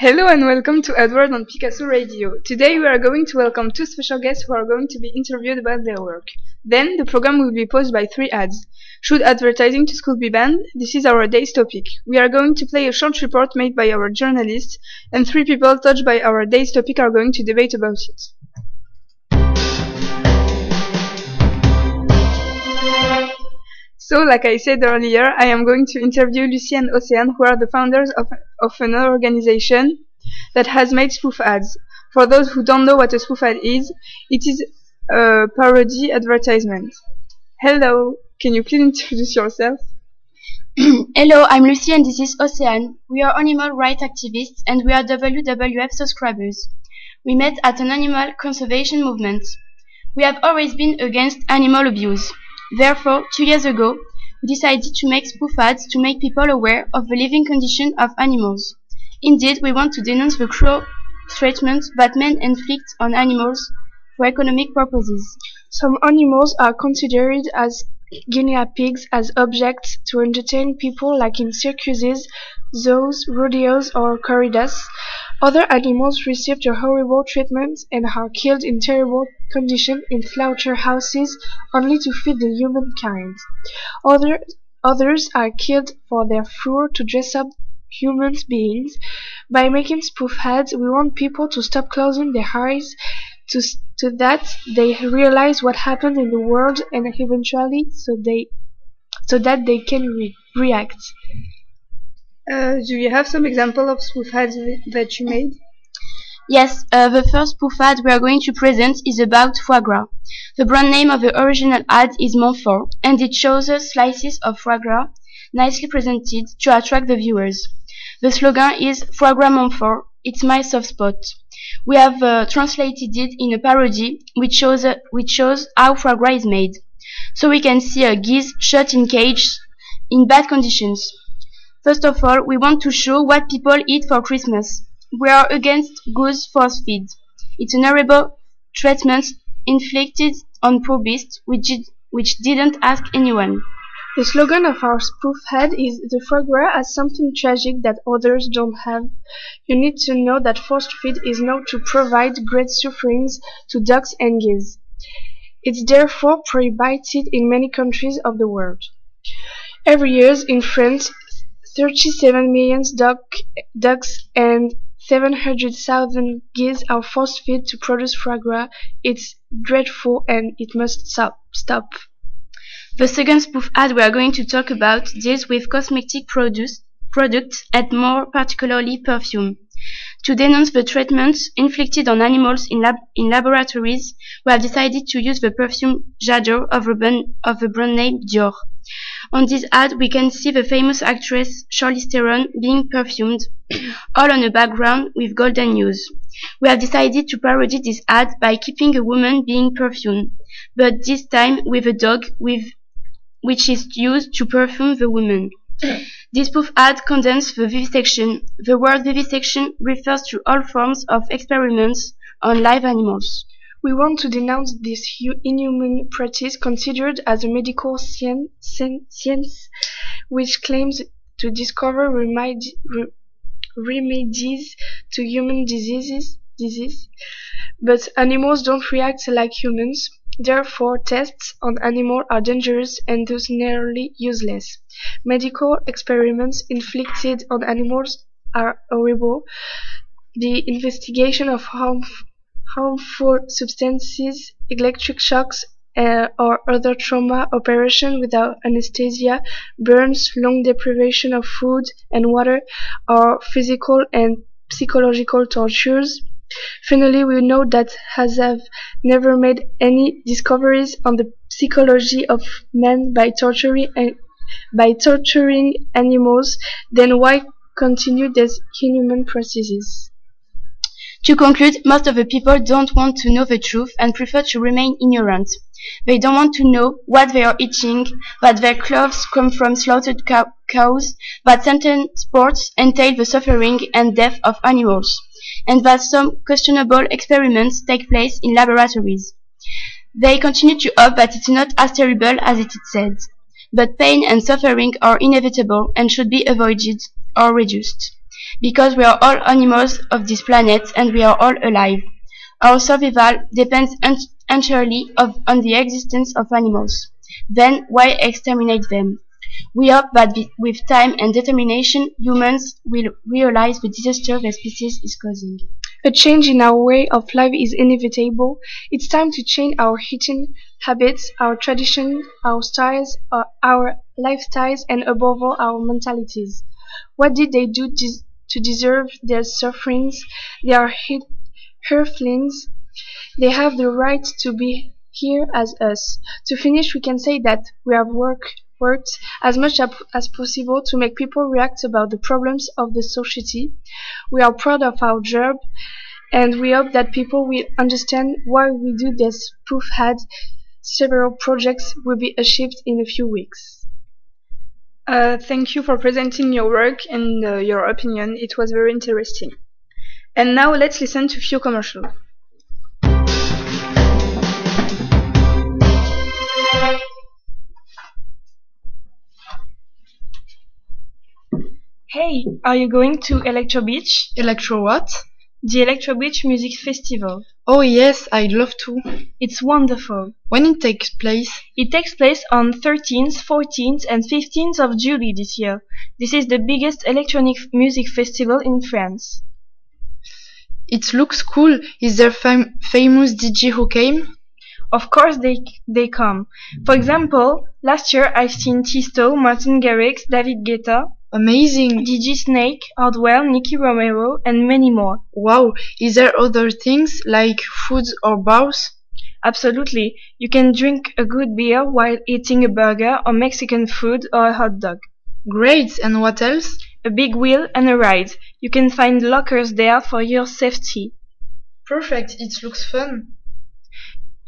Hello and welcome to Adworld on Picasso Radio. Today we are going to welcome two special guests who are going to be interviewed about their work. Then the program will be posed by three ads. Should advertising to school be banned? This is our day's topic. We are going to play a short report made by our journalists, and three people touched by our day's topic are going to debate about it. So, like I said earlier, I am going to interview Lucy and Ocean, who are the founders of, of an organization that has made spoof ads. For those who don't know what a spoof ad is, it is a parody advertisement. Hello, can you please introduce yourself? Hello, I'm Lucy and this is Ocean. We are animal rights activists and we are WWF subscribers. We met at an animal conservation movement. We have always been against animal abuse. Therefore, two years ago, we decided to make spoof ads to make people aware of the living condition of animals. Indeed, we want to denounce the cruel treatment that men inflict on animals for economic purposes. Some animals are considered as guinea pigs as objects to entertain people like in circuses, zoos, rodeos or corridas. Other animals receive a horrible treatment and are killed in terrible conditions in slaughterhouses only to feed the humankind. Other, others are killed for their fur to dress up human beings. By making spoof ads, we want people to stop closing their eyes to, that they realize what happened in the world and eventually so they so that they can re react. Uh, do you have some example of spoof ads that you made? Yes, uh, the first spoof ad we are going to present is about foie gras. The brand name of the original ad is Montfort, and it shows us slices of foie gras nicely presented to attract the viewers. The slogan is Foie gras Montfort, it's my soft spot. We have uh, translated it in a parody which shows, uh, which shows how foie gras is made. So we can see a geese shut in cage in bad conditions. First of all, we want to show what people eat for Christmas. We are against goose force feed. It's an horrible treatment inflicted on poor beasts which, did, which didn't ask anyone. The slogan of our spoof head is The foie gras has something tragic that others don't have. You need to know that forced feed is known to provide great sufferings to ducks and geese. It's therefore prohibited in many countries of the world. Every year in France, 37 million duck, ducks and 700,000 geese are force fed to produce foie. It's dreadful and it must stop. stop. The second spoof ad we are going to talk about deals with cosmetic produce, products and more particularly perfume. To denounce the treatments inflicted on animals in, lab in laboratories, we have decided to use the perfume J'adore of, of the brand name Dior. On this ad, we can see the famous actress Charlize Theron being perfumed, all on a background with golden news. We have decided to parody this ad by keeping a woman being perfumed, but this time with a dog with, which is used to perfume the woman. This spoof ad condemns the vivisection. The word vivisection refers to all forms of experiments on live animals. We want to denounce this inhuman practice considered as a medical science which claims to discover remedies to human diseases, disease. But animals don't react like humans. Therefore, tests on animals are dangerous and thus nearly useless. Medical experiments inflicted on animals are horrible. The investigation of harm harmful substances, electric shocks, uh, or other trauma operation without anesthesia, burns, long deprivation of food and water, or physical and psychological tortures. Finally, we know that as have never made any discoveries on the psychology of man by torturing by torturing animals, then why continue these inhuman practices? To conclude, most of the people don't want to know the truth and prefer to remain ignorant. They don't want to know what they are eating, that their clothes come from slaughtered cow cows, that certain sports entail the suffering and death of animals, and that some questionable experiments take place in laboratories. They continue to hope that it's not as terrible as it is said, but pain and suffering are inevitable and should be avoided or reduced. Because we are all animals of this planet and we are all alive. Our survival depends entirely on the existence of animals. Then why exterminate them? We hope that with time and determination, humans will realize the disaster their species is causing. A change in our way of life is inevitable. It's time to change our eating habits, our traditions, our styles, uh, our lifestyles, and above all, our mentalities. What did they do to deserve their sufferings? They are earthlings. They have the right to be here as us. To finish, we can say that we have worked worked as much as possible to make people react about the problems of the society. We are proud of our job and we hope that people will understand why we do this proof had several projects will be achieved in a few weeks. Uh, thank you for presenting your work and uh, your opinion. It was very interesting. And now let's listen to a few commercials. Hey, are you going to Electro Beach? Electro what? The Electro Beach Music Festival. Oh yes, I'd love to. It's wonderful. When it takes place? It takes place on 13th, 14th and 15th of July this year. This is the biggest electronic music festival in France. It looks cool. Is there fam famous DJ who came? Of course they they come. For example, last year I've seen Tiësto, Martin Garrix, David Guetta, Amazing. DJ Snake, Hardwell, Nicky Romero, and many more. Wow. Is there other things like foods or bars? Absolutely. You can drink a good beer while eating a burger or Mexican food or a hot dog. Great. And what else? A big wheel and a ride. You can find lockers there for your safety. Perfect. It looks fun.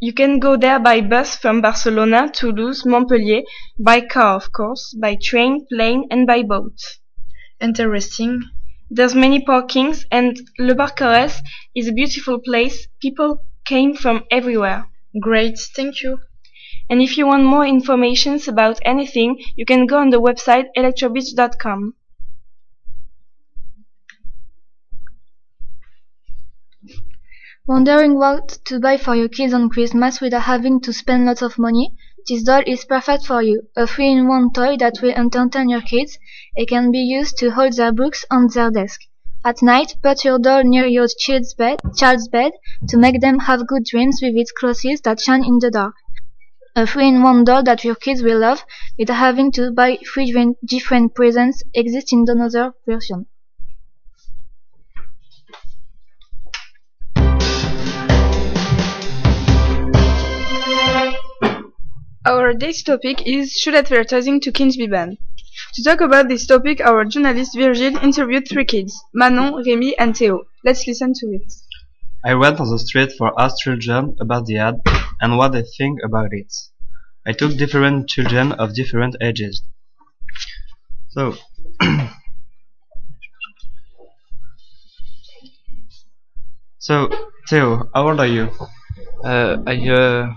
You can go there by bus from Barcelona, Toulouse, Montpellier, by car of course, by train, plane and by boat. Interesting. There's many parkings and Le Barcarès is a beautiful place. People came from everywhere. Great, thank you. And if you want more information about anything, you can go on the website electrobeach.com. Wondering what to buy for your kids on Christmas without having to spend lots of money? This doll is perfect for you. A three-in-one toy that will entertain your kids. It can be used to hold their books on their desk. At night, put your doll near your child's bed, child's bed to make them have good dreams with its clothes that shine in the dark. A three-in-one doll that your kids will love without having to buy three different presents exists in another version. Our day's topic is Should advertising to kids be banned? To talk about this topic, our journalist Virgile interviewed three kids, Manon, Rémi and Theo. Let's listen to it. I went on the street for ask children about the ad and what they think about it. I took different children of different ages. So, so Theo, how old are you? Uh, I uh,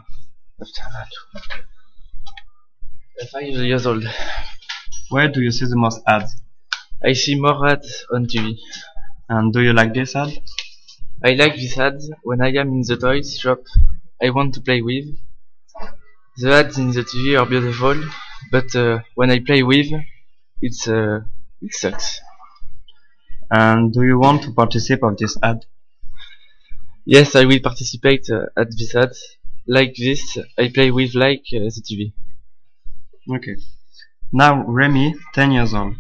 five years old. Where do you see the most ads? I see more ads on TV. And do you like this ad? I like this ads when I am in the toys shop I want to play with. The ads in the TV are beautiful, but uh, when I play with, it's uh, it sucks. And do you want to participate of this ad? Yes, I will participate uh, at this ad. Like this, I play with like uh, the TV. Okay. Now Remy, 10 years old.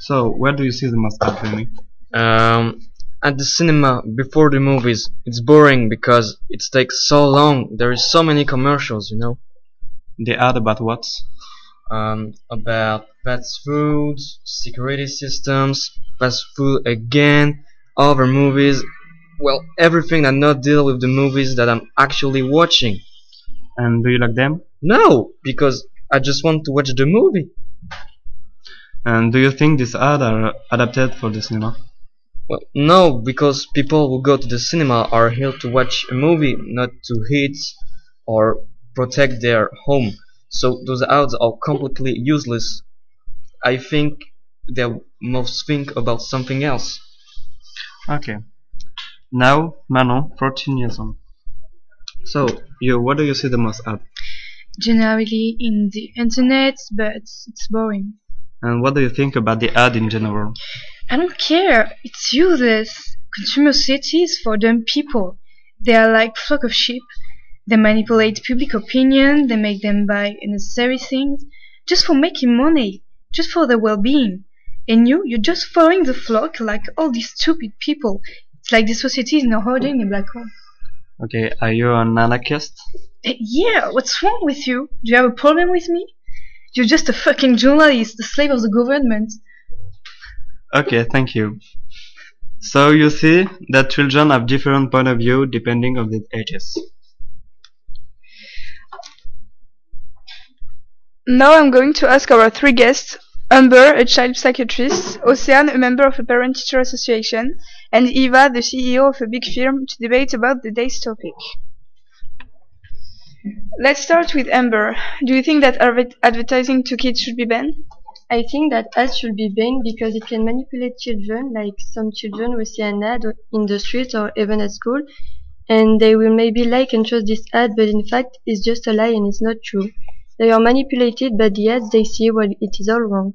So, where do you see the most ad, Remy? Um, at the cinema before the movies. It's boring because it takes so long. There is so many commercials, you know. The ad about what? Um, about fast food, security systems, fast food again, other movies. Well, everything that not deal with the movies that I'm actually watching. And do you like them? No, because I just want to watch the movie. And do you think these ads are adapted for the cinema? Well, no, because people who go to the cinema are here to watch a movie, not to hit or protect their home. So those ads are completely useless. I think they must think about something else. Okay. Now, Manon, 14 years old. So, you, what do you see the most at? Generally in the internet, but it's boring. And what do you think about the ad in general? I don't care. It's useless. Consumer is for dumb people. They are like flock of sheep. They manipulate public opinion. They make them buy unnecessary things just for making money, just for their well-being. And you, you're just following the flock like all these stupid people. It's like the society is no harder in a black hole. Okay, are you an anarchist? Eh, yeah, what's wrong with you? Do you have a problem with me? You're just a fucking journalist, the slave of the government. Okay, thank you. So you see that children have different point of view depending on their ages. Now I'm going to ask our three guests, Amber, a child psychiatrist, Ocean, a member of a parent-teacher association, and Eva, the CEO of a big firm, to debate about the day's topic. Let's start with Amber. Do you think that adver- advertising to kids should be banned? I think that ads should be banned because it can manipulate children, like some children will see an ad in the street or even at school, and they will maybe like and trust this ad, but in fact it's just a lie and it's not true. They are manipulated by the ads they see while it is all wrong.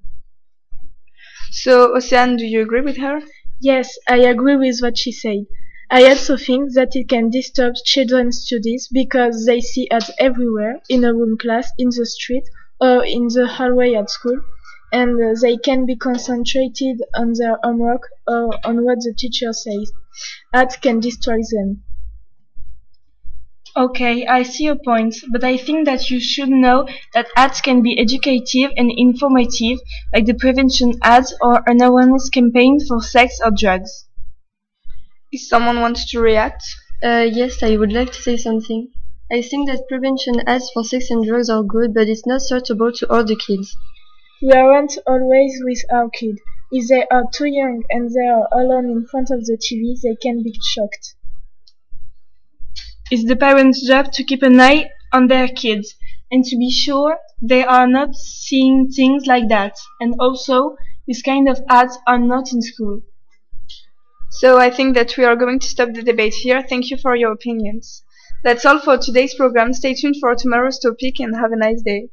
So, Ocean, do you agree with her? Yes, I agree with what she said. I also think that it can disturb children's studies because they see ads everywhere, in a room class, in the street, or in the hallway at school, and uh, they can be concentrated on their homework or on what the teacher says. Ads can destroy them. Okay, I see your point, but I think that you should know that ads can be educative and informative, like the prevention ads or an awareness campaign for sex or drugs. If someone wants to react? Uh, yes, I would like to say something. I think that prevention ads for sex and drugs are good, but it's not suitable to all the kids. We aren't always with our kids. If they are too young and they are alone in front of the TV, they can be shocked. It's the parents' job to keep an eye on their kids and to be sure they are not seeing things like that. And also, these kind of ads are not in school. So I think that we are going to stop the debate here. Thank you for your opinions. That's all for today's program. Stay tuned for tomorrow's topic and have a nice day.